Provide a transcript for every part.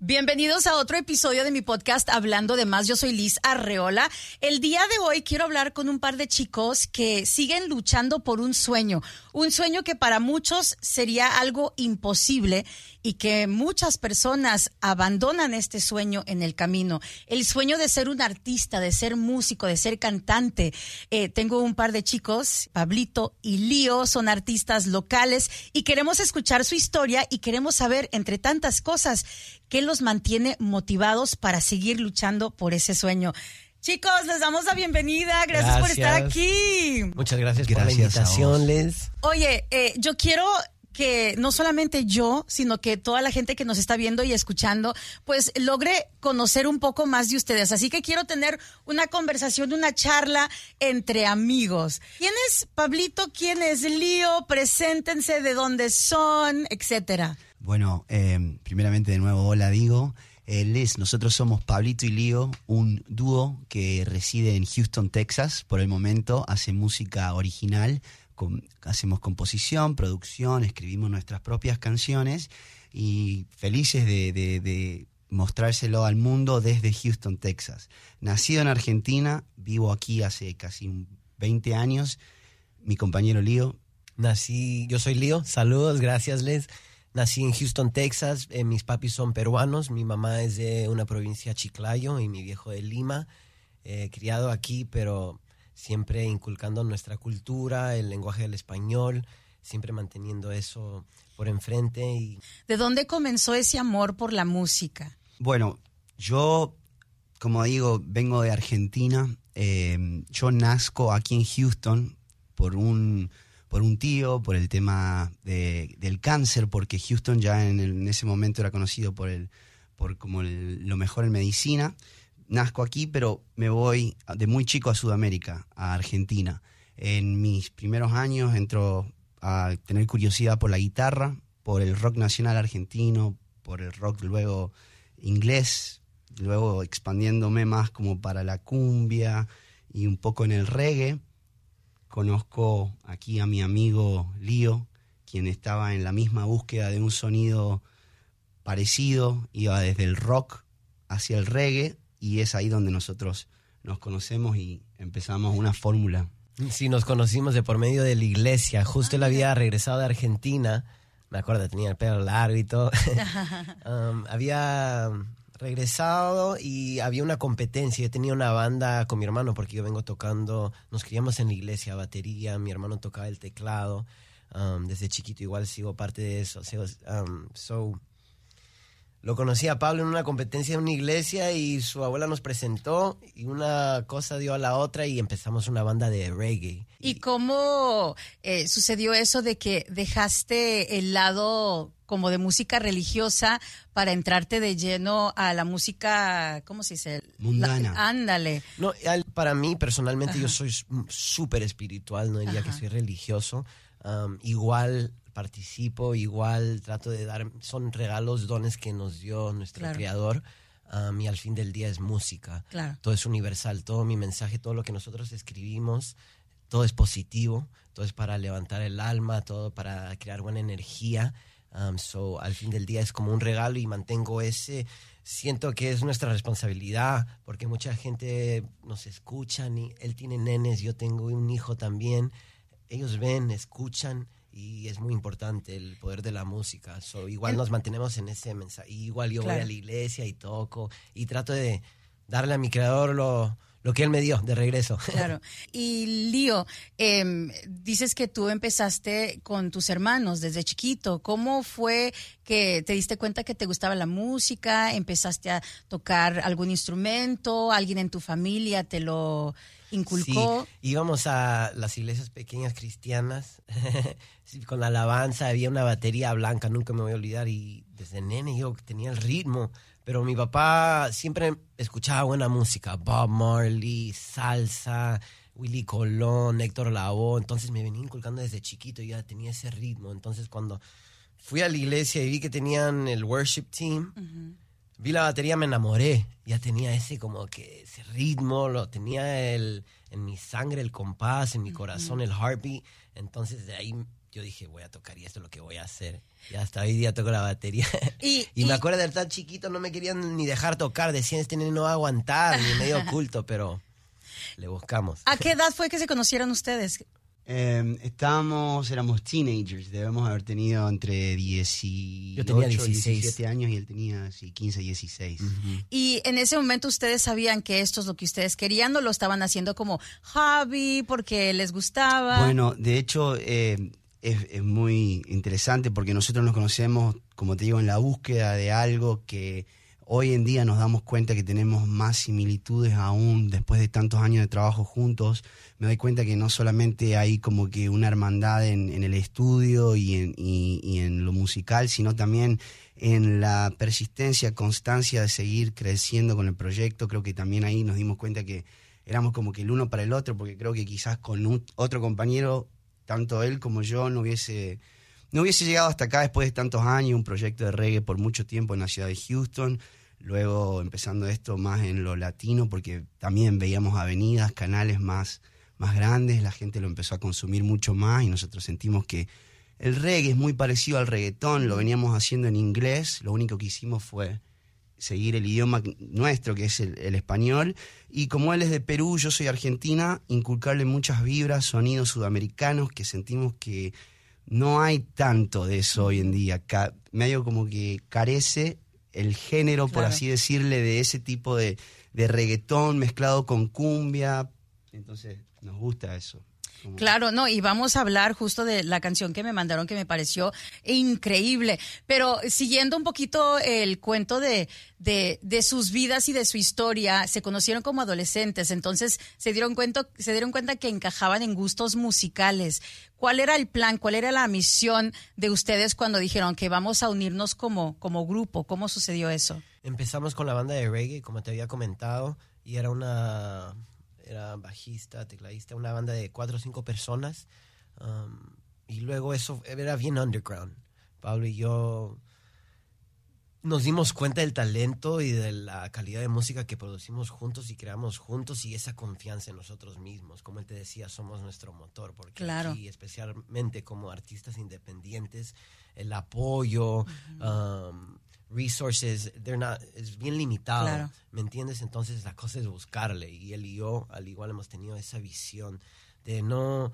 Bienvenidos a otro episodio de mi podcast Hablando de Más. Yo soy Liz Arreola. El día de hoy quiero hablar con un par de chicos que siguen luchando por un sueño, un sueño que para muchos sería algo imposible y que muchas personas abandonan este sueño en el camino. El sueño de ser un artista, de ser músico, de ser cantante. Eh, tengo un par de chicos, Pablito y Lío, son artistas locales y queremos escuchar su historia y queremos saber, entre tantas cosas, qué los mantiene motivados para seguir luchando por ese sueño. Chicos, les damos la bienvenida. Gracias, por estar aquí. Muchas gracias, por la invitación, Les. Oye, eh, yo quiero que no solamente yo, sino que toda la gente que nos está viendo y escuchando, pues logre conocer un poco más de ustedes. Así que quiero tener una conversación, una charla entre amigos. ¿Quién es Pablito? ¿Quién es Lío? Preséntense de dónde son, etcétera. Bueno, eh, primeramente de nuevo, hola digo. Eh, Les, nosotros somos Pablito y Lío, un dúo que reside en Houston, Texas. Por el momento hace música original hacemos composición, producción, escribimos nuestras propias canciones y felices de, mostrárselo al mundo desde Houston, Texas. Nacido en Argentina, vivo aquí hace casi 20 años. Mi compañero Lío. Nací, yo soy Lío, saludos, gracias Les. Nací en Houston, Texas, eh, mis papis son peruanos, mi mamá es de una provincia Chiclayo y mi viejo de Lima. Eh, criado aquí, pero siempre inculcando nuestra cultura, el lenguaje del español, siempre manteniendo eso por enfrente. Y... ¿De dónde comenzó ese amor por la música? Bueno, yo, como digo, vengo de Argentina. Em, yo nazco aquí en Houston por un, por un tío, por el tema del cáncer, porque Houston ya en, ese momento era conocido por, el, por como lo mejor en medicina nazco aquí, pero me voy de muy chico a Sudamérica, a Argentina. En mis primeros años entro a tener curiosidad por la guitarra, por el rock nacional argentino, por el rock luego inglés, luego expandiéndome más como para la cumbia y un poco en el reggae. Conozco aquí a mi amigo Lío, quien estaba en la misma búsqueda de un sonido parecido, iba desde el rock hacia el reggae y es ahí donde nosotros nos conocemos y empezamos una fórmula. Sí, nos conocimos de por medio de la iglesia. Justo él había regresado de Argentina. Me acuerdo, tenía el pelo largo y todo. Um, había regresado y había una competencia. Yo tenía una banda con mi hermano porque yo vengo tocando, nos criamos en la iglesia, batería, mi hermano tocaba el teclado. Um, desde chiquito igual sigo parte de eso. Um, so, lo conocí a Pablo en una competencia en una iglesia y su abuela nos presentó y una cosa dio a la otra y empezamos una banda de reggae. ¿Y cómo eh, sucedió eso de que dejaste el lado como de música religiosa para entrarte de lleno a la música, ¿cómo se dice? Mundana. ándale. No, para mí personalmente yo soy súper espiritual, no diría que soy religioso. igual participo, igual trato de dar, son regalos, dones que nos dio nuestro creador. y al fin del día es música. Todo es universal, todo mi mensaje, todo lo que nosotros escribimos, todo es positivo, todo es para levantar el alma, todo para crear buena energía. so, al fin del día es como un regalo y mantengo ese. Siento que es nuestra responsabilidad porque mucha gente nos escucha. Y él tiene nenes, yo tengo un hijo también. Ellos ven, escuchan y es muy importante el poder de la música. So, igual nos mantenemos en ese mensaje. Igual yo voy a la iglesia y toco y trato de darle a mi creador lo, lo que él me dio de regreso. Claro. Y Lío, em, dices que tú empezaste con tus hermanos desde chiquito. ¿Cómo fue que te diste cuenta que te gustaba la música? ¿Empezaste a tocar algún instrumento? ¿Alguien en tu familia te lo inculcó? Sí, íbamos a las iglesias pequeñas cristianas con la alabanza. Había una batería blanca, nunca me voy a olvidar. Y desde nene yo tenía el ritmo pero mi papá siempre escuchaba buena música, Bob Marley, salsa, Willy Colón, Héctor Lavoe, entonces me venía inculcando desde chiquito, y ya tenía ese ritmo, entonces cuando fui a la iglesia y vi que tenían el worship team, vi la batería, me enamoré, ya tenía ese como que ese ritmo, lo tenía el, en mi sangre el compás, en mi corazón el heartbeat, entonces de ahí yo dije, voy a tocar y esto es lo que voy a hacer. Y hasta hoy día toco la batería. Y, Y, y- me acuerdo de tan chiquito, no me querían ni dejar tocar. Decían, este no va a aguantar, ni medio oculto, pero le buscamos. ¿A qué edad fue que se conocieron ustedes? Eh, estábamos, éramos teenagers, debemos haber tenido entre 18 Yo tenía y 16. 17 años y él tenía sí, 15, 16. Y en ese momento ustedes sabían que esto es lo que ustedes querían o lo estaban haciendo como hobby porque les gustaba. Bueno, de hecho eh, es, es muy interesante porque nosotros nos conocemos, como te digo, en la búsqueda de algo que hoy en día nos damos cuenta que tenemos más similitudes aún después de tantos años de trabajo juntos. Me doy cuenta que no solamente hay como que una hermandad en, el estudio y en, y- y en lo musical, sino también en la persistencia, constancia de seguir creciendo con el proyecto. Creo que también ahí nos dimos cuenta que éramos como que el uno para el otro, porque creo que quizás con un- otro compañero, tanto él como yo, no hubiese, no hubiese llegado hasta acá después de tantos años, un proyecto de reggae por mucho tiempo en la ciudad de Houston, luego empezando esto más en lo latino, porque también veíamos avenidas, canales más, más grandes, la gente lo empezó a consumir mucho más y nosotros sentimos que el reggae es muy parecido al reggaetón, lo veníamos haciendo en inglés, lo único que hicimos fue seguir el idioma nuestro, que es el, el español, y como él es de Perú, yo soy argentina, inculcarle muchas vibras, sonidos sudamericanos que sentimos que no hay tanto de eso hoy en día, Ca- medio como que carece el género, por así decirle, de ese tipo de, de reggaetón mezclado con cumbia, entonces nos gusta eso. Claro, no, y vamos a hablar justo de la canción que me mandaron que me pareció increíble. Pero siguiendo un poquito el cuento de, de, de sus vidas y de su historia, se conocieron como adolescentes, entonces se dieron cuenta, se dieron cuenta que encajaban en gustos musicales. ¿Cuál era el plan? ¿Cuál era la misión de ustedes cuando dijeron que vamos a unirnos como, como grupo? ¿Cómo sucedió eso? Empezamos con la banda de reggae, como te había comentado, y era una era bajista, tecladista, una banda de cuatro o cinco personas. um, y luego eso era bien underground. Pablo y yo nos dimos cuenta del talento y de la calidad de música que producimos juntos y creamos juntos y esa confianza en nosotros mismos. Como él te decía, somos nuestro motor, porque Claro. aquí, especialmente como artistas independientes, el apoyo, um, resources, they're not, es bien limitado. Claro. ¿Me entiendes? Entonces la cosa es buscarle. Y él y yo, al igual, hemos tenido esa visión de no.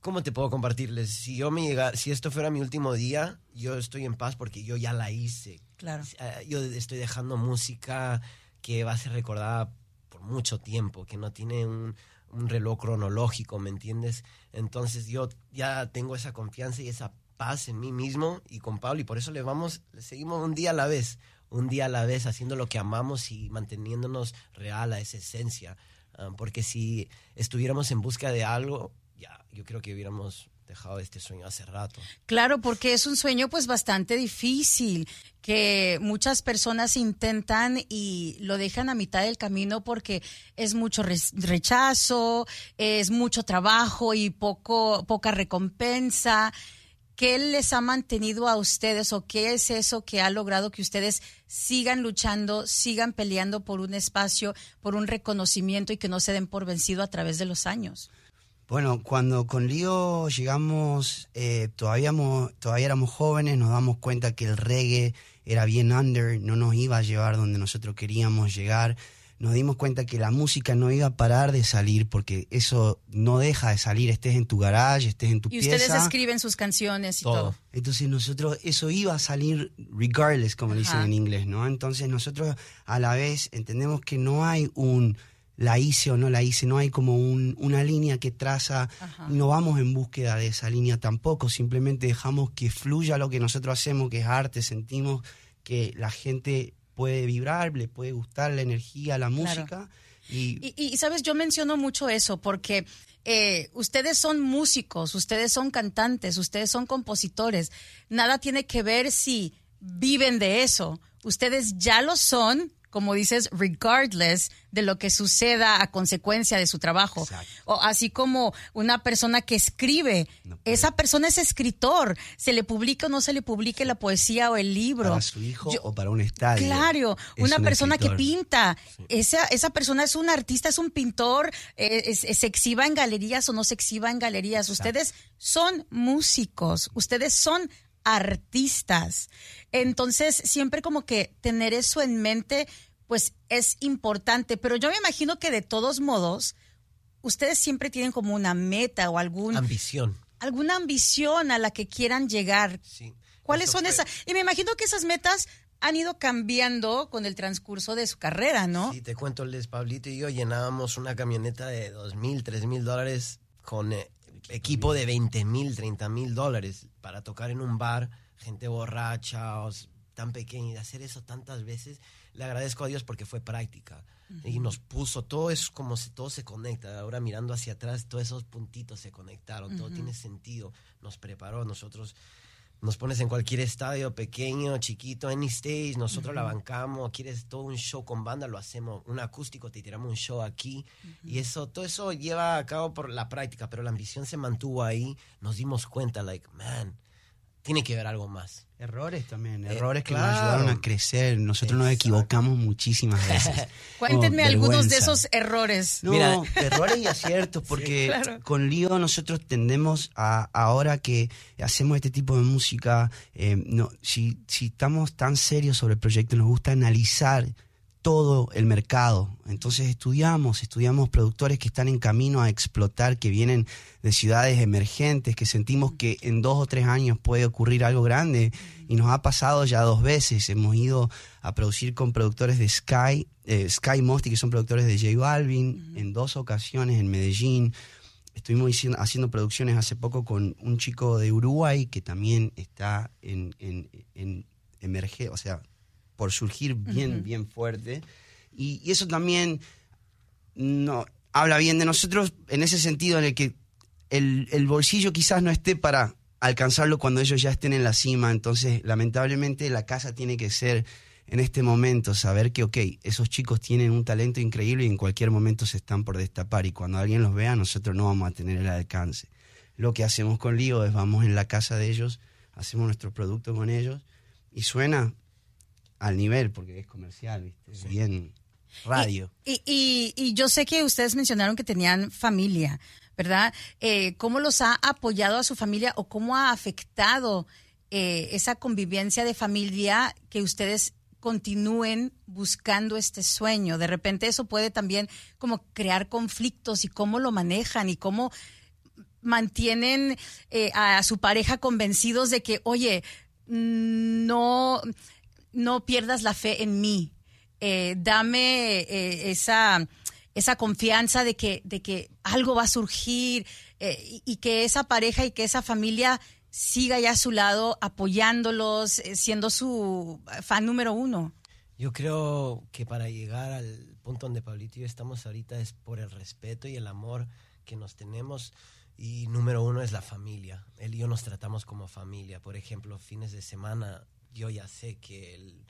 ¿Cómo te puedo compartirles? Si yo me llega, si esto fuera mi último día, yo estoy en paz porque yo ya la hice. Claro. Eh, Yo estoy dejando música que va a ser recordada por mucho tiempo, que no tiene un, un reloj cronológico, ¿me entiendes? Entonces yo ya tengo esa confianza y esa paz en mí mismo y con Pablo y por eso le vamos, le seguimos un día a la vez, un día a la vez haciendo lo que amamos y manteniéndonos real a esa esencia. Ah, porque si estuviéramos en busca de algo, ya, yo creo que hubiéramos dejado este sueño hace rato. Claro, porque es un sueño pues bastante difícil, que muchas personas intentan y lo dejan a mitad del camino porque es mucho rechazo, es mucho trabajo y poco poca recompensa. ¿Qué les ha mantenido a ustedes o qué es eso que ha logrado que ustedes sigan luchando, sigan peleando por un espacio, por un reconocimiento y que no se den por vencido a través de los años? Bueno, cuando con Lío llegamos, eh, todavía, todavía éramos jóvenes, nos damos cuenta que el reggae era bien under, no nos iba a llevar donde nosotros queríamos llegar. Nos dimos cuenta que la música no iba a parar de salir porque eso no deja de salir, estés en tu garage, estés en tu Y pieza. ustedes escriben sus canciones y Todo. todo. Entonces nosotros, eso iba a salir regardless, como dicen en inglés, ¿no? Entonces nosotros a la vez entendemos que no hay un la hice o no la hice, no hay como un- una línea que traza, Ajá. no vamos en búsqueda de esa línea tampoco, simplemente dejamos que fluya lo que nosotros hacemos, que es arte, sentimos que la gente puede vibrar, le puede gustar la energía, la música. Y, Y, y, sabes, yo menciono mucho eso porque eh, ustedes son músicos, ustedes son cantantes, ustedes son compositores. Nada tiene que ver si viven de eso. Ustedes ya lo son como dices, regardless de lo que suceda a consecuencia de su trabajo. O así como una persona que escribe, esa persona es escritor, se le publica o no se le publique la poesía o el libro. Para su hijo o para un estadio. Claro, una persona que pinta, esa, esa persona es un artista, es un pintor, eh, se exhiba en galerías o no se exhiba en galerías. Ustedes son músicos, ustedes son artistas. Entonces, siempre como que tener eso en mente, pues es importante. Pero yo me imagino que de todos modos, ustedes siempre tienen como una meta o alguna Ambición. Alguna ambición a la que quieran llegar. Sí. ¿Cuáles son esas? Y me imagino que esas metas han ido cambiando con el transcurso de su carrera, ¿no? Sí, te cuento, Les Pablito y yo llenábamos una camioneta de dos mil, tres mil dólares con eh, equipo de 20 mil, 30 mil dólares para tocar en un bar, gente borracha, o tan pequeña, y hacer eso tantas veces, le agradezco a Dios porque fue práctica. Y nos puso, todo es como si todo se conecta. Ahora mirando hacia atrás, todos esos puntitos se conectaron, todo tiene sentido. Nos preparó, nosotros nos pones en cualquier estadio, pequeño, chiquito, any stage, nosotros la bancamos, quieres todo un show con banda, lo hacemos, un acústico, te tiramos un show aquí, y eso, todo eso lleva a cabo por la práctica, pero la ambición se mantuvo ahí, nos dimos cuenta, like, man, tiene que haber algo más. Errores también, eh, errores que nos ayudaron a crecer. Nosotros nos equivocamos muchísimas veces. Cuéntenme algunos de esos errores. No, Mira. errores y aciertos, porque con Lío nosotros tendemos a, ahora que hacemos este tipo de música, eh, no, si, si estamos tan serios sobre el proyecto, nos gusta analizar todo el mercado. Entonces estudiamos, estudiamos productores que están en camino a explotar, que vienen de ciudades emergentes, que sentimos que en dos o tres años puede ocurrir algo grande. Y nos ha pasado ya dos veces. Hemos ido a producir con productores de Sky, eh, Sky Mosty, que son productores de J Balvin, en dos ocasiones en Medellín. Estuvimos haciendo producciones hace poco con un chico de Uruguay que también está en, en, en emerge, o sea, por surgir bien, bien fuerte. Y, eso también no, habla bien de nosotros en ese sentido en el que el, el, bolsillo quizás no esté para alcanzarlo cuando ellos ya estén en la cima. Entonces, lamentablemente, la casa tiene que ser en este momento, saber que, ok, esos chicos tienen un talento increíble y en cualquier momento se están por destapar. Y cuando alguien los vea, nosotros no vamos a tener el alcance. Lo que hacemos con Lío es vamos en la casa de ellos, hacemos nuestro producto con ellos y suena al nivel, porque es comercial, ¿viste? bien radio. Y, y, yo sé que ustedes mencionaron que tenían familia, ¿verdad? Eh, ¿Cómo los ha apoyado a su familia o cómo ha afectado eh, esa convivencia de familia que ustedes continúen buscando este sueño? De repente eso puede también como crear conflictos y cómo lo manejan y cómo mantienen eh, a su pareja convencidos de que, oye, no no pierdas la fe en mí. Eh, dame eh, esa, esa confianza de que, de que algo va a surgir eh, y, que esa pareja y que esa familia siga ya a su lado apoyándolos, siendo su fan número uno. Yo creo que para llegar al punto donde Pablito y yo estamos ahorita es por el respeto y el amor que nos tenemos. Y número uno es la familia. Él y yo nos tratamos como familia. Por ejemplo, fines de semana yo ya sé que el,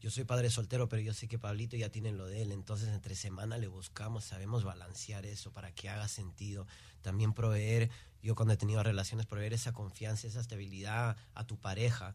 yo soy padre soltero, pero yo sé que Pablito ya tiene lo de él, entonces entre semana le buscamos, sabemos balancear eso para que haga sentido. También proveer, yo cuando he tenido relaciones, proveer esa confianza, esa estabilidad a tu pareja,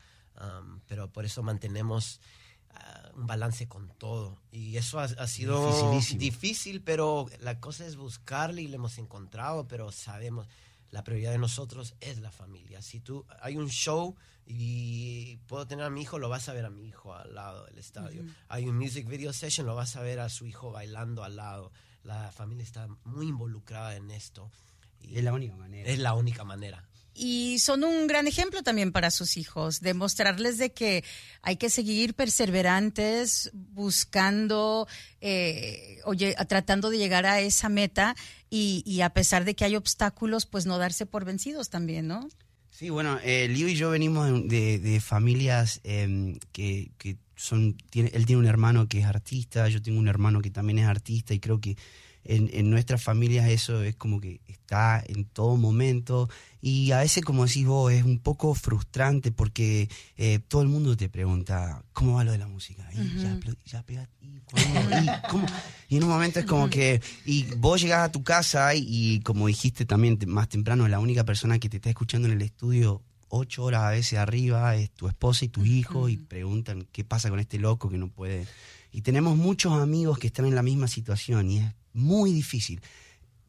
pero por eso mantenemos ah, un balance con todo. Y eso ha, ha sido difícil, pero la cosa es buscarle y lo hemos encontrado, pero sabemos la prioridad de nosotros es la familia. Si tú hay un show y puedo tener a mi hijo, lo vas a ver a mi hijo al lado del estadio. Hay un music video session, lo vas a ver a su hijo bailando al lado. La familia está muy involucrada en esto. Y es la única manera. Es la única manera. Y son un gran ejemplo también para sus hijos, demostrarles de que hay que seguir perseverantes, buscando, eh, oye, tratando de llegar a esa meta y, a pesar de que hay obstáculos, pues no darse por vencidos también, ¿no? Sí, bueno, eh, y yo venimos de, familias em, que, son, tiene, él tiene un hermano que es artista, yo tengo un hermano que también es artista y creo que en, en nuestras familias eso es como que está en todo momento y a veces, como decís vos, es un poco frustrante porque eh, todo el mundo te pregunta, ¿cómo va lo de la música? Y. Y en un momento es como que, y vos llegás a tu casa y, y como dijiste también más temprano, la única persona que te está escuchando en el estudio ocho horas a veces arriba es tu esposa y tus hijos y preguntan qué pasa con este loco que no puede. Y tenemos muchos amigos que están en la misma situación y es muy difícil.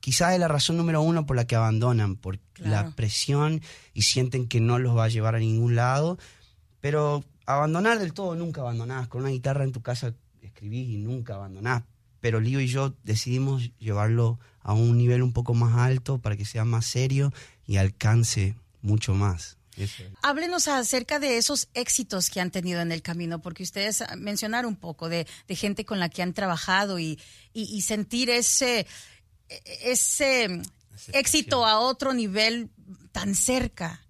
Quizás es la razón número uno por la que abandonan, por Claro. la presión y sienten que no los va a llevar a ningún lado. Pero abandonar del todo nunca abandonás. Con una guitarra en tu casa escribís y nunca abandonás. Pero Lío y yo decidimos llevarlo a un nivel un poco más alto para que sea más serio y alcance mucho más. Eso. Háblenos acerca de esos éxitos que han tenido en el camino, porque ustedes mencionaron un poco de, de gente con la que han trabajado y, y- y sentir ese, ese éxito a otro nivel tan cerca.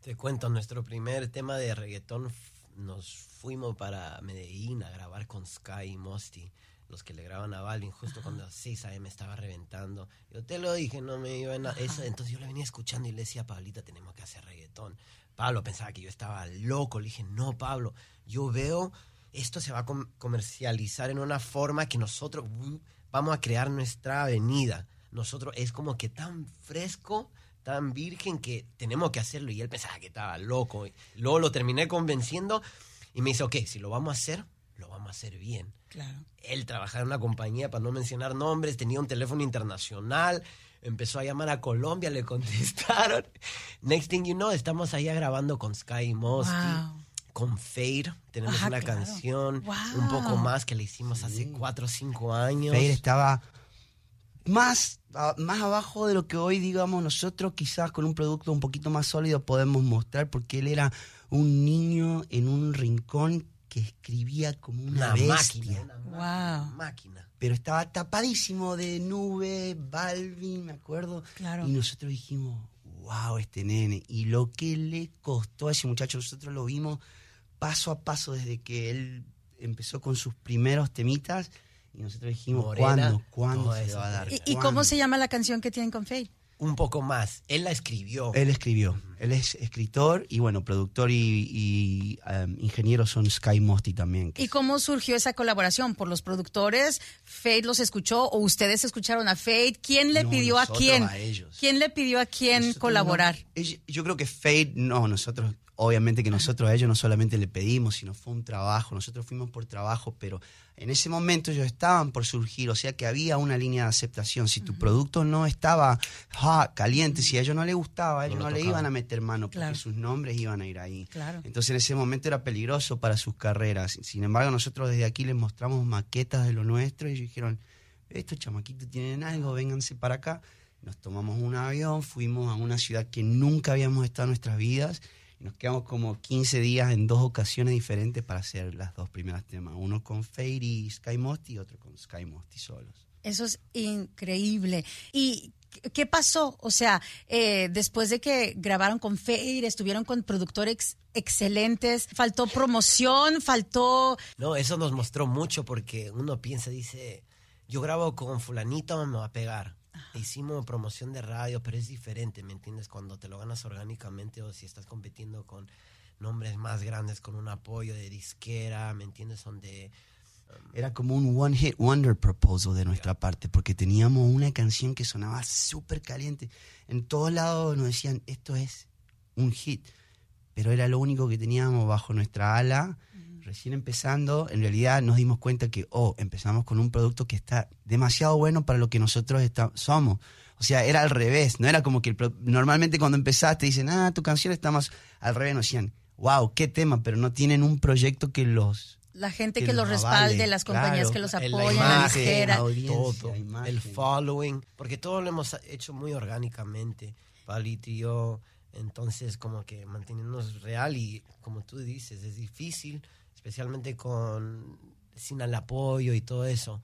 Te cuento, nuestro primer tema de reggaetón nos fuimos para Medellín a grabar con Sky y Mosty, los que le graban a Balvin, justo cuando a 6 AM estaba reventando. Yo te lo dije, no me iba a eso. Entonces yo le venía escuchando y le decía Pablita, tenemos que hacer reggaetón. Pablo pensaba que yo estaba loco. Le dije, no, Pablo, yo veo esto se va a com- comercializar en una forma que nosotros uh, vamos a crear nuestra avenida. Nosotros es como que tan fresco, tan virgen que tenemos que hacerlo. Y él pensaba que estaba loco. Luego lo terminé convenciendo y me dice, ok, si lo vamos a hacer, lo vamos a hacer bien. Claro. Él trabajaba en una compañía, para no mencionar nombres, tenía un teléfono internacional, empezó a llamar a Colombia, le contestaron. Next thing you know, estamos allá grabando con Sky Mosty, Wow. con Fade, tenemos Ajá, una claro. canción, Wow. un poco más que le hicimos hace cuatro o cinco años. Fade estaba más, a- más abajo de lo que hoy, digamos, nosotros quizás con un producto un poquito más sólido podemos mostrar, porque él era un niño en un rincón que escribía como una, una bestia. máquina, una Wow. máquina. Pero estaba tapadísimo de nube, Balvin, me acuerdo. Claro. Y nosotros dijimos, wow, este nene. Y lo que le costó a ese muchacho, nosotros lo vimos paso a paso desde que él empezó con sus primeros temitas. Y nosotros dijimos, Morena, ¿cuándo? ¿Cuándo se eso. va a dar? ¿Y, y cómo se llama la canción que tienen con Faye? Un poco más. Él la escribió. Él escribió. Él es escritor y, bueno, productor y, y, um, ingeniero son Sky Mosty también. ¿Y es- cómo surgió esa colaboración? ¿Por los productores? ¿Fade los escuchó o ustedes escucharon a Fade? ¿Quién le No, pidió a quién? a ellos. ¿Quién le pidió a quién Nosotros colaborar? no- yo creo que Fade, no, nosotros, obviamente que nosotros a ellos no solamente le pedimos, sino fue un trabajo, nosotros fuimos por trabajo, pero en ese momento ellos estaban por surgir, o sea que había una línea de aceptación. Si tu producto no estaba ah, caliente, si a ellos no les gustaba, ellos lo no, le iban a meter mano porque Claro. sus nombres iban a ir ahí. Claro. Entonces en ese momento era peligroso para sus carreras. Sin embargo, nosotros desde aquí les mostramos maquetas de lo nuestro y ellos dijeron, estos chamaquitos tienen algo, vénganse para acá. Nos tomamos un avión, fuimos a una ciudad que nunca habíamos estado en nuestras vidas nos quedamos como 15 días en dos ocasiones diferentes para hacer las dos primeras temas. Uno con Fade y Sky Mosty y otro con Sky Mosty solos. Eso es increíble. ¿Y qué- qué pasó? O sea, eh, después de que grabaron con Fade, estuvieron con productores excelentes, faltó promoción, faltó... No, eso nos mostró mucho porque uno piensa, dice, yo grabo con fulanito, me va a pegar. Hicimos promoción de radio, pero es diferente, ¿me entiendes? Cuando te lo ganas orgánicamente o si estás compitiendo con nombres más grandes, con un apoyo de disquera, ¿me entiendes? Donde Era como un one hit wonder proposal de nuestra parte, porque teníamos una canción que sonaba súper caliente. En todos lados nos decían, esto es un hit, pero era lo único que teníamos bajo nuestra ala. Recién empezando, en realidad nos dimos cuenta que, oh, empezamos con un producto que está demasiado bueno para lo que nosotros esta- somos. O sea, era al revés, no era como que el pro- normalmente cuando empezaste dicen, ah, tu canción está más al revés, nos decían, wow, qué tema, pero no tienen un proyecto que los La gente que, Que los los respalde, avale, las compañías claro. que los la apoyan, la imagen, disquera. audiencia, todo, imagen. el following, porque todo lo hemos hecho muy orgánicamente, Palito y yo, entonces como que manteniéndonos real y como tú dices, es difícil, especialmente con sin el apoyo y todo eso,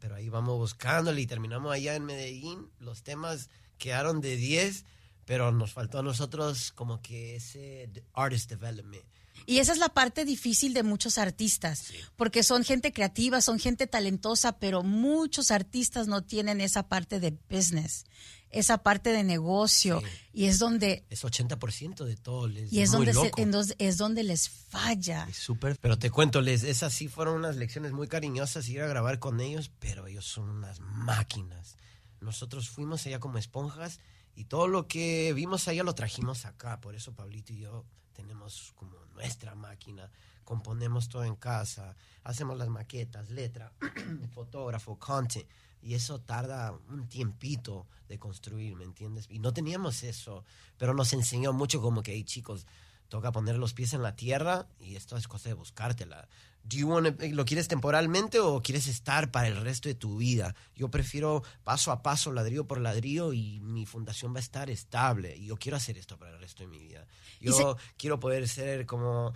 pero ahí vamos buscándole y terminamos allá en Medellín, los temas quedaron de 10, pero nos faltó a nosotros como que ese artist development. Y esa es la parte difícil de muchos artistas, porque son gente creativa, son gente talentosa, pero muchos artistas no tienen esa parte de business, esa parte de negocio, y es donde... Es 80% de todo. Les, y es, donde, se- loco. en dos- es donde les falla. Es súper Pero te cuento, les, esas sí fueron unas lecciones muy cariñosas ir a grabar con ellos, pero ellos son unas máquinas. Nosotros fuimos allá como esponjas y todo lo que vimos allá lo trajimos acá. Por eso Pablito y yo tenemos como nuestra máquina. Componemos todo en casa, hacemos las maquetas, letra, fotógrafo, content. Y eso tarda un tiempito de construir, ¿me entiendes? Y no teníamos eso, pero nos enseñó mucho como que, hey, chicos, toca poner los pies en la tierra y esto es cosa de buscártela. Do you wanna- ¿Lo quieres temporalmente o quieres estar para el resto de tu vida? Yo prefiero paso a paso, ladrillo por ladrillo y mi fundación va a estar estable. Y yo quiero hacer esto para el resto de mi vida. Yo quiero poder ser como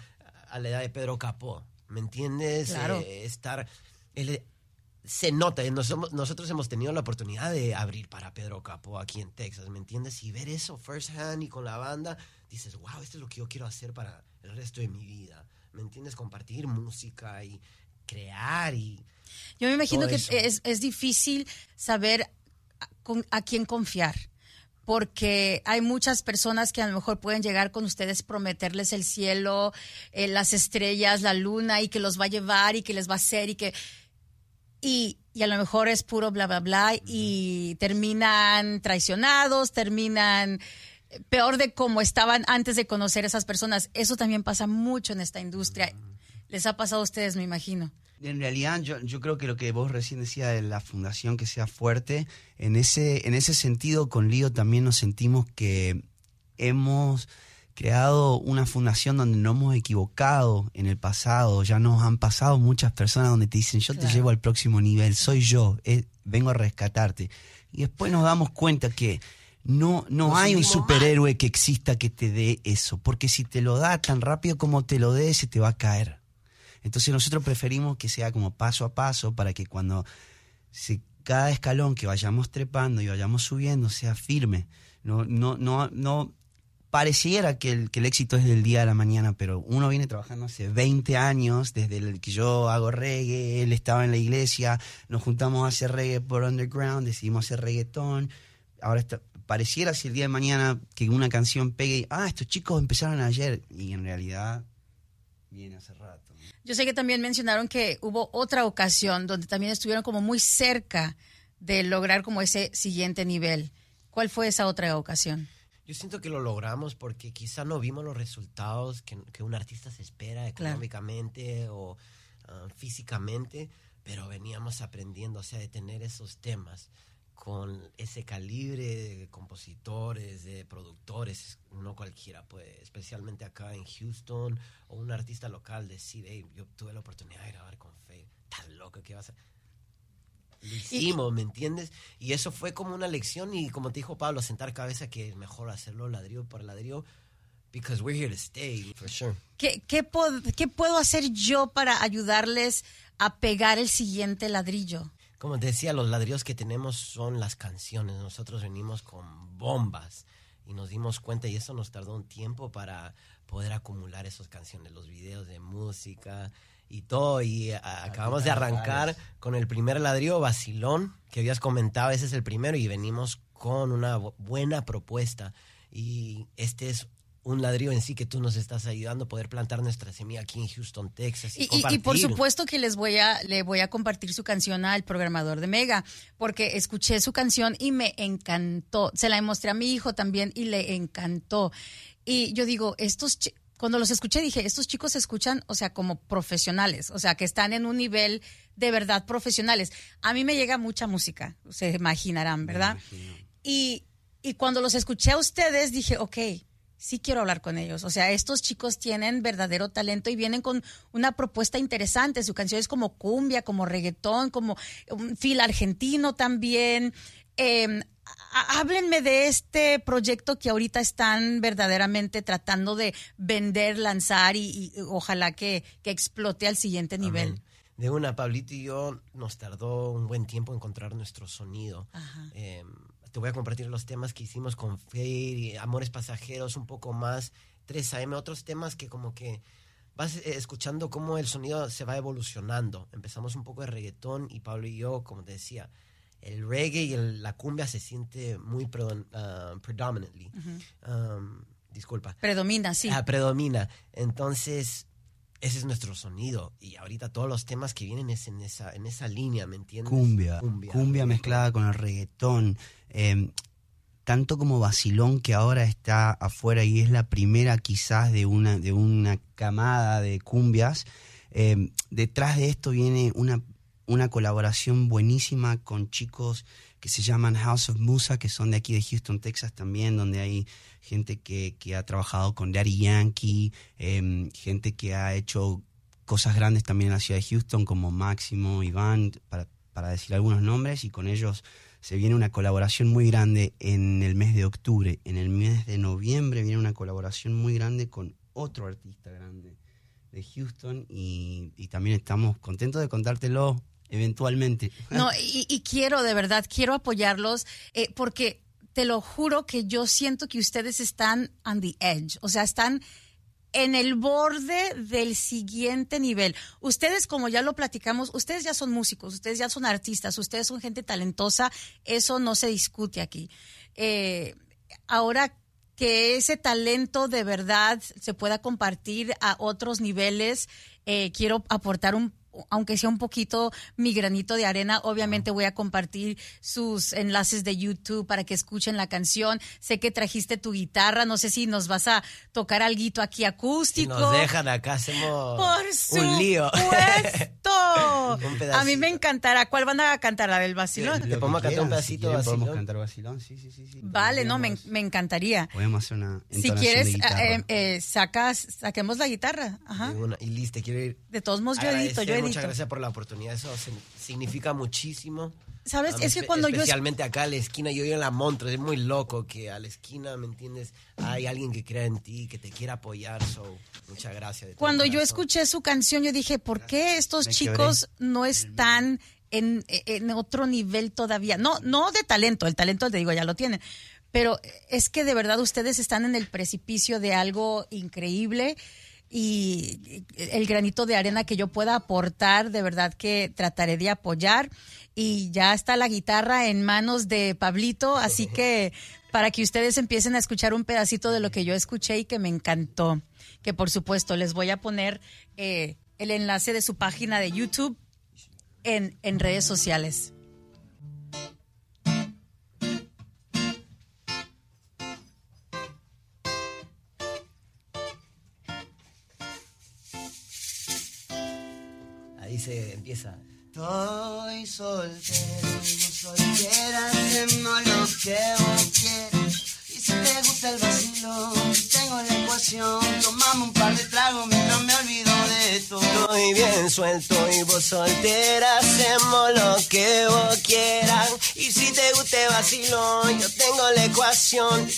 a la edad de Pedro Capó, ¿me entiendes? Claro. Eh, estar... él- se nota, nos hemos- nosotros hemos tenido la oportunidad de abrir para Pedro Capó aquí en Texas, ¿me entiendes? Y ver eso first hand y con la banda, dices, wow, esto es lo que yo quiero hacer para el resto de mi vida, ¿me entiendes? Compartir música y crear y... Yo me imagino que es, es difícil saber a, con- a quién confiar, porque hay muchas personas que a lo mejor pueden llegar con ustedes, prometerles el cielo, eh, las estrellas, la luna, y que los va a llevar y que les va a hacer y que... Y, y a lo mejor es puro bla, bla, bla, y terminan traicionados, terminan peor de como estaban antes de conocer a esas personas. Eso también pasa mucho en esta industria. Les ha pasado a ustedes, me imagino. En realidad, yo, yo creo que lo que vos recién decías de la fundación que sea fuerte, en ese, en ese sentido, con Lío también nos sentimos que hemos creado una fundación donde no hemos equivocado en el pasado. Ya nos han pasado muchas personas donde te dicen, yo te llevo al próximo nivel, soy yo, eh, vengo a rescatarte. Y después nos damos cuenta que no, no Nos hay un superhéroe que exista que te dé eso, porque si te lo da tan rápido como te lo dé, se te va a caer. Entonces nosotros preferimos que sea como paso a paso para que cuando se- cada escalón que vayamos trepando y vayamos subiendo sea firme. No, no, no, no pareciera que el, que el éxito es del día a la mañana, pero uno viene trabajando hace 20 años, desde el que yo hago reggae, él estaba en la iglesia, nos juntamos a hacer reggae por underground, decidimos hacer reggaetón. Ahora está- pareciera si el día de mañana que una canción pegue, y, ah, estos chicos empezaron ayer, y en realidad viene hace rato. Yo sé que también mencionaron que hubo otra ocasión donde también estuvieron como muy cerca de lograr como ese siguiente nivel. ¿Cuál fue esa otra ocasión? Yo siento que lo logramos porque quizá no vimos los resultados que, que un artista se espera Claro. económicamente o ah, físicamente, pero veníamos aprendiendo, o sea, de tener esos temas con ese calibre de compositores, de productores, no cualquiera puede, especialmente acá en Houston, o un artista local decir, hey, yo tuve la oportunidad de grabar con Faye, estás loco, ¿qué vas a...? Lo hicimos, ¿me entiendes? Y eso fue como una lección y como te dijo Pablo, sentar cabeza que es mejor hacerlo ladrillo por ladrillo, because we're here to stay, for sure. ¿Qué, qué, pod- qué puedo hacer yo para ayudarles a pegar el siguiente ladrillo? Como te decía, los ladrillos que tenemos son las canciones. Nosotros venimos con bombas y nos dimos cuenta y eso nos tardó un tiempo para poder acumular esas canciones, los videos de música y todo. Y a- acabamos de arrancar con el primer ladrillo, Basilón, que habías comentado, ese es el primero y venimos con una bu- buena propuesta. Y este es un ladrillo en sí que tú nos estás ayudando a poder plantar nuestra semilla aquí en Houston, Texas. Y, Y, y- y por supuesto que les voy a, le voy a compartir su canción al programador de Mega, porque escuché su canción y me encantó. Se la mostré a mi hijo también y le encantó. Y yo digo, estos cuando los escuché dije, estos chicos se escuchan, o sea, como profesionales, o sea, que están en un nivel de verdad profesionales. A mí me llega mucha música, se imaginarán, ¿verdad? Y, y cuando los escuché a ustedes, dije, ok, sí quiero hablar con ellos. O sea, estos chicos tienen verdadero talento y vienen con una propuesta interesante. Su canción es como cumbia, como reggaetón, como un feel argentino también. Eh, há- háblenme de este proyecto que ahorita están verdaderamente tratando de vender, lanzar y, y ojalá que, que explote al siguiente nivel. Amén. De una, Pablito y yo nos tardó un buen tiempo encontrar nuestro sonido. Ajá. Eh, te voy a compartir los temas que hicimos con Faye, Amores Pasajeros, un poco más, 3AM, otros temas que como que vas eh, escuchando cómo el sonido se va evolucionando. Empezamos un poco de reggaetón y Pablo y yo, como te decía, el reggae y el- la cumbia se siente muy ah, predominantly. Um, disculpa. Predomina, sí. Ah, predomina. Entonces, ese es nuestro sonido. Y ahorita todos los temas que vienen es en esa, en esa línea, ¿me entiendes? Cumbia, cumbia, mezclada con el reggaetón. eh, tanto como Basilón, que ahora está afuera y es la primera quizás de una, de una camada de cumbias. eh, detrás de esto viene una, una colaboración buenísima con chicos que se llaman House of Musa, que son de aquí de Houston, Texas también, donde hay gente que, que ha trabajado con Daddy Yankee, eh, gente que ha hecho cosas grandes también en la ciudad de Houston, como Máximo, Iván, para, para decir algunos nombres, y con ellos se viene una colaboración muy grande en el mes de octubre. En el mes de noviembre viene una colaboración muy grande con otro artista grande de Houston, y, y también estamos contentos de contártelo eventualmente. No, y, quiero, de verdad, quiero apoyarlos eh, porque te lo juro que yo siento que ustedes están on the edge, o sea, están en el borde del siguiente nivel. Ustedes, como ya lo platicamos, ustedes ya son músicos, ustedes ya son artistas, ustedes son gente talentosa, eso no se discute aquí. Eh, ahora que ese talento de verdad se pueda compartir a otros niveles, eh, quiero aportar un aunque sea un poquito mi granito de arena, obviamente voy a compartir sus enlaces de YouTube para que escuchen la canción. Sé que trajiste tu guitarra, no sé si nos vas a tocar algo aquí Si acústico. nos dejan acá, hacemos Por un lío. Un a mí me encantará. ¿Cuál van a cantar? ¿La del vacilón? Le podemos cantar un pedacito de de Podemos cantar Basilón, sí, sí, sí. sí. Vale, no, me, encantaría. Podemos hacer una Si quieres, de eh, eh, sacas, saquemos la guitarra. Ajá. Y, una- y listo, quiero ir. De todos modos, yo edito, yo edito. Muchas gracias por la oportunidad, eso se- significa muchísimo. ¿Sabes? Es que cuando yo... Especialmente acá a la esquina, yo vivo en la Montre, es muy loco que a la esquina, ¿me entiendes? Hay alguien que crea en ti, que te quiera apoyar, so, muchas gracias. de Cuando yo escuché su canción, yo dije, ¿por qué estos Me chicos no están en, en otro nivel todavía? No, no de talento, el talento, te digo, ya lo tienen. Pero es que de verdad ustedes están en el precipicio de algo increíble y el granito de arena que yo pueda aportar, de verdad que trataré de apoyar. Y ya está la guitarra en manos de Pablito, así que para que ustedes empiecen a escuchar un pedacito de lo que yo escuché y que me encantó, que por supuesto les voy a poner eh, el enlace de su página de YouTube en, en redes sociales. Se empieza. Estoy soltero y vos soltera, hacemos lo que vos quieras. Y si te gusta el vacilo, tengo la ecuación. Tomamos un par de tragos mientras me olvido de todo. Estoy bien suelto y vos soltera, hacemos lo que vos quieran. Y si te guste vacilón, yo tengo la ecuación.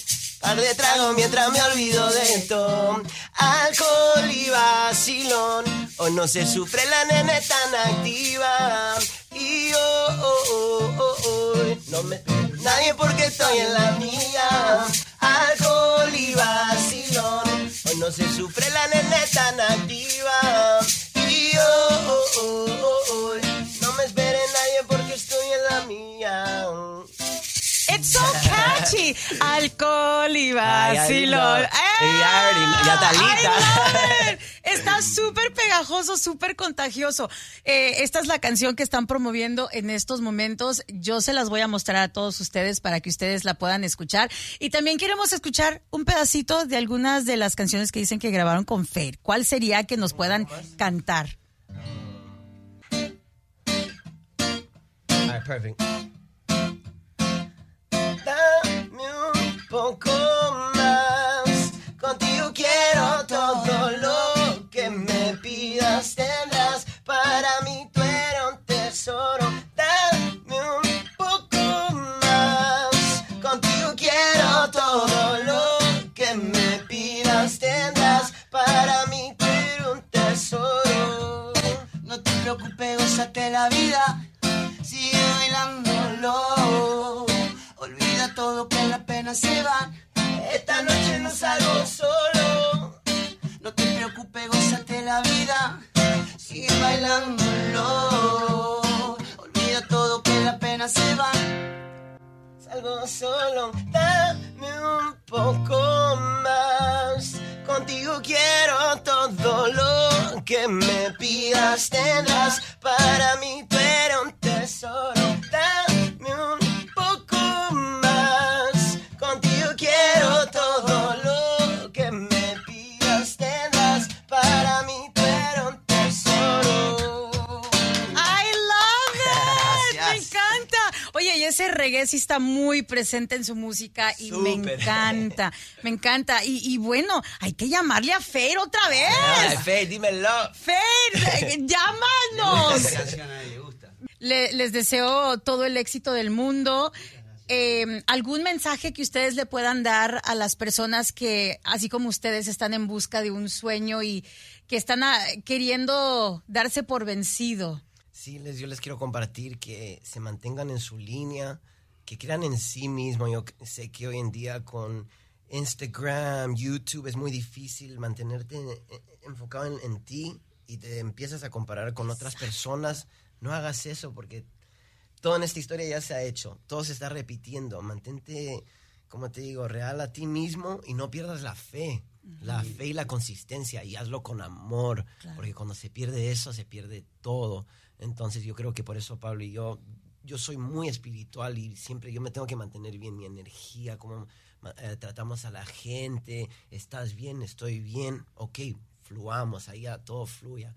Par de tragos mientras me olvido de todo. Alcohol y vacilón. O no se sufre la nene tan activa. Y oh, oh, oh, oh, oh, no me nadie porque estoy en la mía. Alcohol y vacilón. Hoy no se sufre la nene tan activa. Y oh, oh, oh, oh, oh, no me espere nadie porque estoy en la mía. Alcohol y Ay, ay, vacilón. already- ya está súper pegajoso, súper contagioso. Eh, esta es la canción que están promoviendo en estos momentos. Yo se las voy a mostrar a todos ustedes para que ustedes la puedan escuchar. Y también queremos escuchar un pedacito de algunas de las canciones que dicen que grabaron con Fair. ¿Cuál sería que nos puedan cantar? Alright, perfect. Poco más. Contigo quiero todo lo que me pidas. Tendrás para mí, tú eres un tesoro. Dame un poco más. Contigo quiero todo lo que me pidas. Tendrás para mí, tú eres un tesoro. No te preocupes, gózate la vida. Sigue bailándolo. Todo que la pena se va. Esta noche no salgo solo. No te preocupes, gózate la vida. Sigue bailándolo. Olvida todo que la pena se va. Salgo solo, dame un poco más. Contigo quiero todo lo que me pidas, tendrás. Para mí eres un tesoro. Reggae sí está muy presente en su música y me encanta. Me encanta. Y, y bueno, hay que llamarle a Fer otra vez. Ay, Fe, dímelo. Fer, llámanos. le les deseo todo el éxito del mundo. Eh, ¿Algún mensaje que ustedes le puedan dar a las personas que, así como ustedes, están en busca de un sueño y que están ah, queriendo darse por vencido? Sí, les, yo les quiero compartir que se mantengan en su línea, que crean en sí mismo. Yo sé que hoy en día con Instagram, YouTube es muy difícil mantenerte en- en- enfocado en, en ti y te empiezas a comparar con otras personas. No hagas eso porque todo en esta historia ya se ha hecho, todo se está repitiendo. Mantente, como te digo, real a ti mismo y no pierdas la fe. La fe y la consistencia y hazlo con amor, porque cuando se pierde eso, se pierde todo. Entonces yo creo que por eso Pablo y yo, yo soy muy espiritual y siempre yo me tengo que mantener bien mi energía, cómo eh, tratamos a la gente, estás bien, estoy bien, ok, fluamos, ahí ya todo fluya.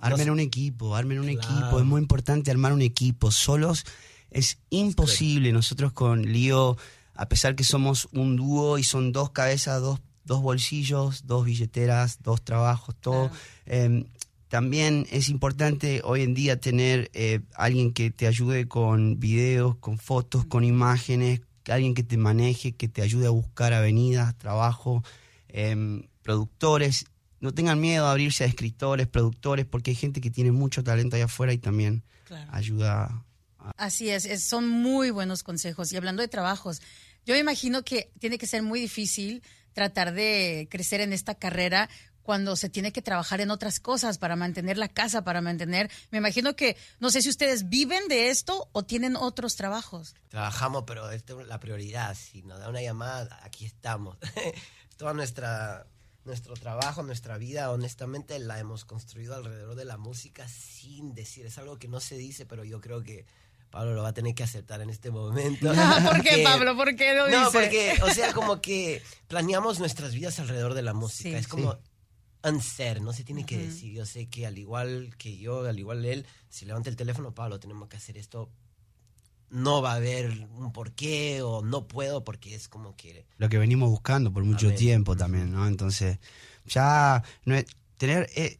Armen No un equipo, armen un Claro. equipo. Es muy importante armar un equipo. Solos es imposible. Nosotros con Lío, a pesar que somos un dúo y son dos cabezas, dos, dos bolsillos, dos billeteras, dos trabajos, todo. eh, también es importante hoy en día tener eh, alguien que te ayude con videos, con fotos, con imágenes, alguien que te maneje, que te ayude a buscar avenidas, trabajo, em, productores. No tengan miedo a abrirse a escritores, productores, porque hay gente que tiene mucho talento allá afuera y también Claro. ayuda. Así es, es- son muy buenos consejos. Y hablando de trabajos, yo me imagino que tiene que ser muy difícil tratar de crecer en esta carrera cuando se tiene que trabajar en otras cosas para mantener la casa, para mantener... Me imagino que, no sé si ustedes viven de esto o tienen otros trabajos. Trabajamos, pero es la prioridad. Si nos da una llamada, aquí estamos. Toda nuestra nuestro trabajo, nuestra vida, honestamente la hemos construido alrededor de la música sin decir. Es algo que no se dice, pero yo creo que Pablo lo va a tener que aceptar en este momento. ¿Por qué, Pablo? ¿Por qué lo No, dice? porque, o sea, como que planeamos nuestras vidas alrededor de la música. Sí. es como unsaid, no se tiene que decir. Yo sé que al igual que yo, al igual él, si levanta el teléfono, Pablo, tenemos que hacer esto. No va a haber un porqué o no puedo porque es como que Lo que venimos buscando por mucho tiempo también, ¿no? Entonces, ya no es- tener eh,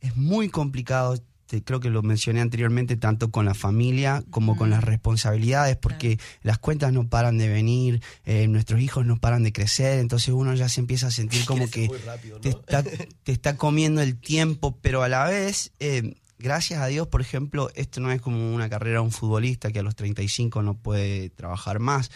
es muy complicado. Te- creo que lo mencioné anteriormente, tanto con la familia como con las responsabilidades, porque las cuentas no paran de venir, eh, nuestros hijos no paran de crecer, entonces uno ya se empieza a sentir como que muy rápido, ¿no? te, está, te está comiendo el tiempo, pero a la vez, eh, gracias a Dios, por ejemplo, esto no es como una carrera de un futbolista que a los 35 no puede trabajar más.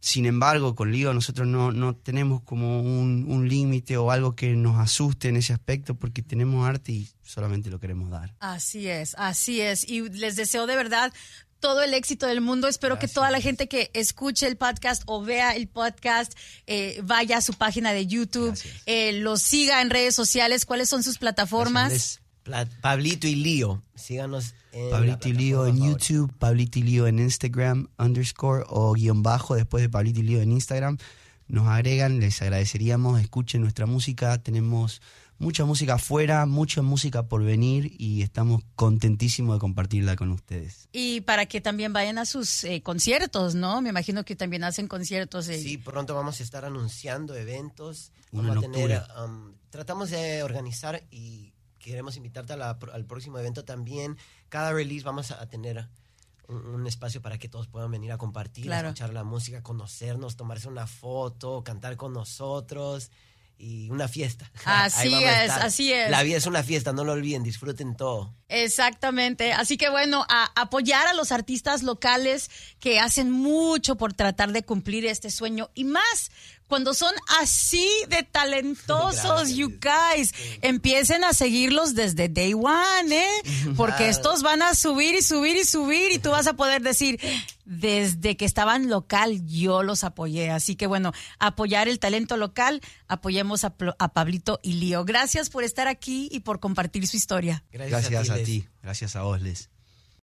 Sin embargo, con Lío nosotros no, no tenemos como un, un límite o algo que nos asuste en ese aspecto porque tenemos arte y solamente lo queremos dar. Así es, así es. Y les deseo de verdad todo el éxito del mundo. Espero que toda la gente que escuche el podcast o vea el podcast eh, vaya a su página de YouTube, eh, los siga en redes sociales. ¿Cuáles son sus plataformas? Pablito y Lío. Síganos Lío en. YouTube, Pablito y Lío en Instagram, underscore o guion bajo después de Pablito y Lío en Instagram. Nos agregan, les agradeceríamos, escuchen nuestra música, tenemos mucha música afuera, mucha música por venir y estamos contentísimos de compartirla con ustedes. Y para que también vayan a sus eh, conciertos, ¿no? Me imagino que también hacen conciertos. eh. Sí, pronto vamos a estar anunciando eventos. Uno Vamos a en tener, octubre. um, tratamos de organizar y queremos invitarte a la- al próximo evento también. Cada release vamos a tener un, un espacio para que todos puedan venir a compartir, Claro. escuchar la música, conocernos, tomarse una foto, cantar con nosotros. y una fiesta. Así a es, así es. La vida es una fiesta, no lo olviden, disfruten todo. Exactamente. Así que bueno, a apoyar a los artistas locales que hacen mucho por tratar de cumplir este sueño y más cuando son así de talentosos, Gracias. you guys. Empiecen a seguirlos desde day one, ¿eh? Porque estos van a subir y subir y subir y tú vas a poder decir, desde que estaban local yo los apoyé. Así que bueno, apoyar el talento local, apoyemos a, a Pablito y Lío. Gracias por estar aquí y por compartir su historia. Gracias a Les. ti, gracias a vos, Les.